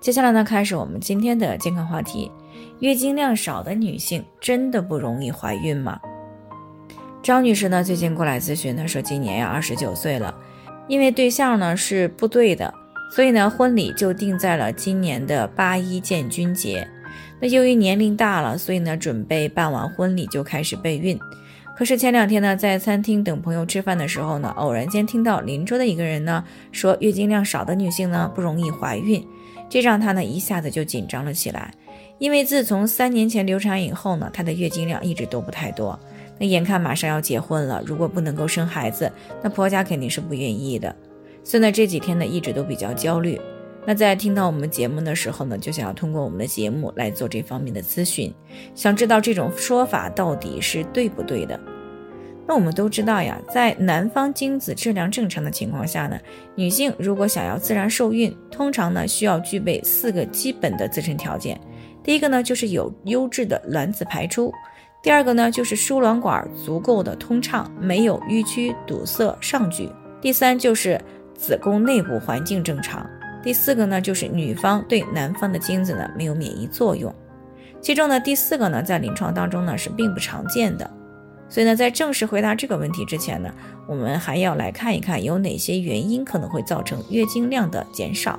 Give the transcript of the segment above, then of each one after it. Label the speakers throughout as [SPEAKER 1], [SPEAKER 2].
[SPEAKER 1] 接下来呢，开始我们今天的健康话题。月经量少的女性真的不容易怀孕吗？张女士呢，最近过来咨询，她说今年呀二十九岁了，因为对象呢是部队的，所以呢婚礼就定在了今年的八一建军节。那由于年龄大了，所以呢准备办完婚礼就开始备孕。可是前两天呢，在餐厅等朋友吃饭的时候呢，偶然间听到邻桌的一个人呢说，月经量少的女性呢不容易怀孕，这让她呢一下子就紧张了起来。因为自从三年前流产以后呢，她的月经量一直都不太多。那眼看马上要结婚了，如果不能够生孩子，那婆家肯定是不愿意的。所以呢，这几天呢一直都比较焦虑。那在听到我们节目的时候呢，就想要通过我们的节目来做这方面的咨询，想知道这种说法到底是对不对的。那我们都知道呀，在男方精子质量正常的情况下呢，女性如果想要自然受孕，通常呢需要具备四个基本的自身条件。第一个呢，就是有优质的卵子排出；第二个呢，就是输卵管足够的通畅，没有淤区堵塞上举；第三就是子宫内部环境正常；第四个呢，就是女方对男方的精子呢没有免疫作用。其中呢，第四个呢，在临床当中呢是并不常见的。所以呢，在正式回答这个问题之前呢，我们还要来看一看有哪些原因可能会造成月经量的减少。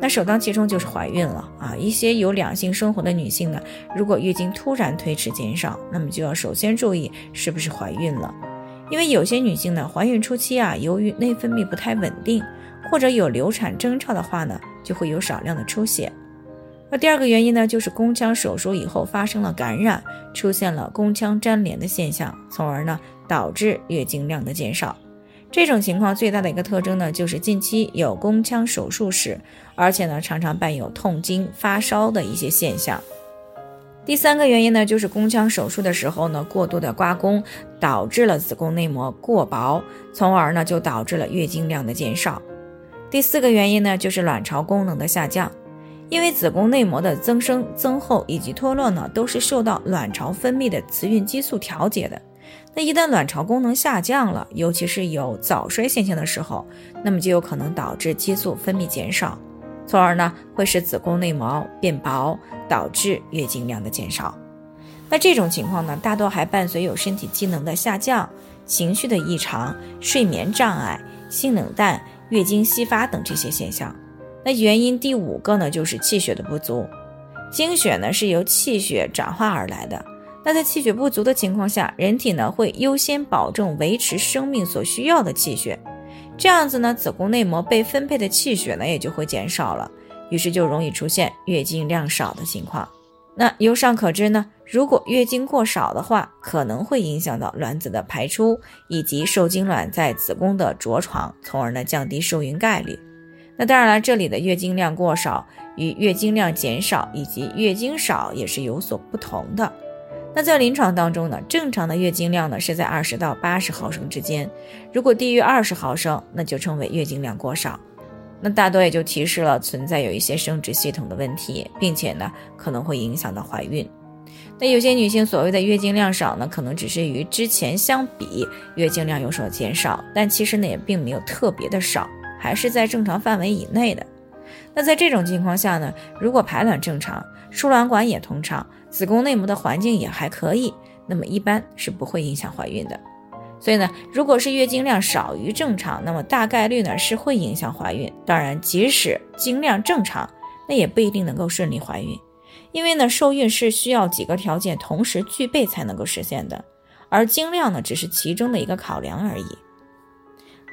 [SPEAKER 1] 那首当其冲就是怀孕了啊！一些有两性生活的女性呢，如果月经突然推迟减少，那么就要首先注意是不是怀孕了。因为有些女性呢，怀孕初期啊，由于内分泌不太稳定，或者有流产征兆的话呢，就会有少量的出血。那第二个原因呢，就是宫腔手术以后发生了感染，出现了宫腔粘连的现象，从而呢导致月经量的减少。这种情况最大的一个特征呢，就是近期有宫腔手术史，而且呢常常伴有痛经、发烧的一些现象。第三个原因呢，就是宫腔手术的时候呢过度的刮宫，导致了子宫内膜过薄，从而呢就导致了月经量的减少。第四个原因呢，就是卵巢功能的下降，因为子宫内膜的增生、增厚以及脱落呢，都是受到卵巢分泌的雌孕激素调节的。那一旦卵巢功能下降了，尤其是有早衰现象的时候，那么就有可能导致激素分泌减少，从而呢会使子宫内膜变薄，导致月经量的减少。那这种情况呢，大多还伴随有身体机能的下降、情绪的异常、睡眠障碍、性冷淡、月经稀发等这些现象。那原因第五个呢，就是气血的不足。经血呢是由气血转化而来的。那在气血不足的情况下，人体呢会优先保证维持生命所需要的气血，这样子呢，子宫内膜被分配的气血呢也就会减少了，于是就容易出现月经量少的情况。那由上可知呢，如果月经过少的话，可能会影响到卵子的排出以及受精卵在子宫的着床，从而呢降低受孕概率。那当然了，这里的月经量过少与月经量减少以及月经少也是有所不同的。那在临床当中呢，正常的月经量呢是在二十到八十毫升之间，如果低于二十毫升，那就称为月经量过少，那大多也就提示了存在有一些生殖系统的问题，并且呢可能会影响到怀孕。那有些女性所谓的月经量少呢，可能只是与之前相比月经量有所减少，但其实呢也并没有特别的少，还是在正常范围以内的。那在这种情况下呢，如果排卵正常，输卵管也通畅。子宫内膜的环境也还可以，那么一般是不会影响怀孕的。所以呢，如果是月经量少于正常，那么大概率呢是会影响怀孕。当然，即使经量正常，那也不一定能够顺利怀孕，因为呢，受孕是需要几个条件同时具备才能够实现的，而经量呢只是其中的一个考量而已。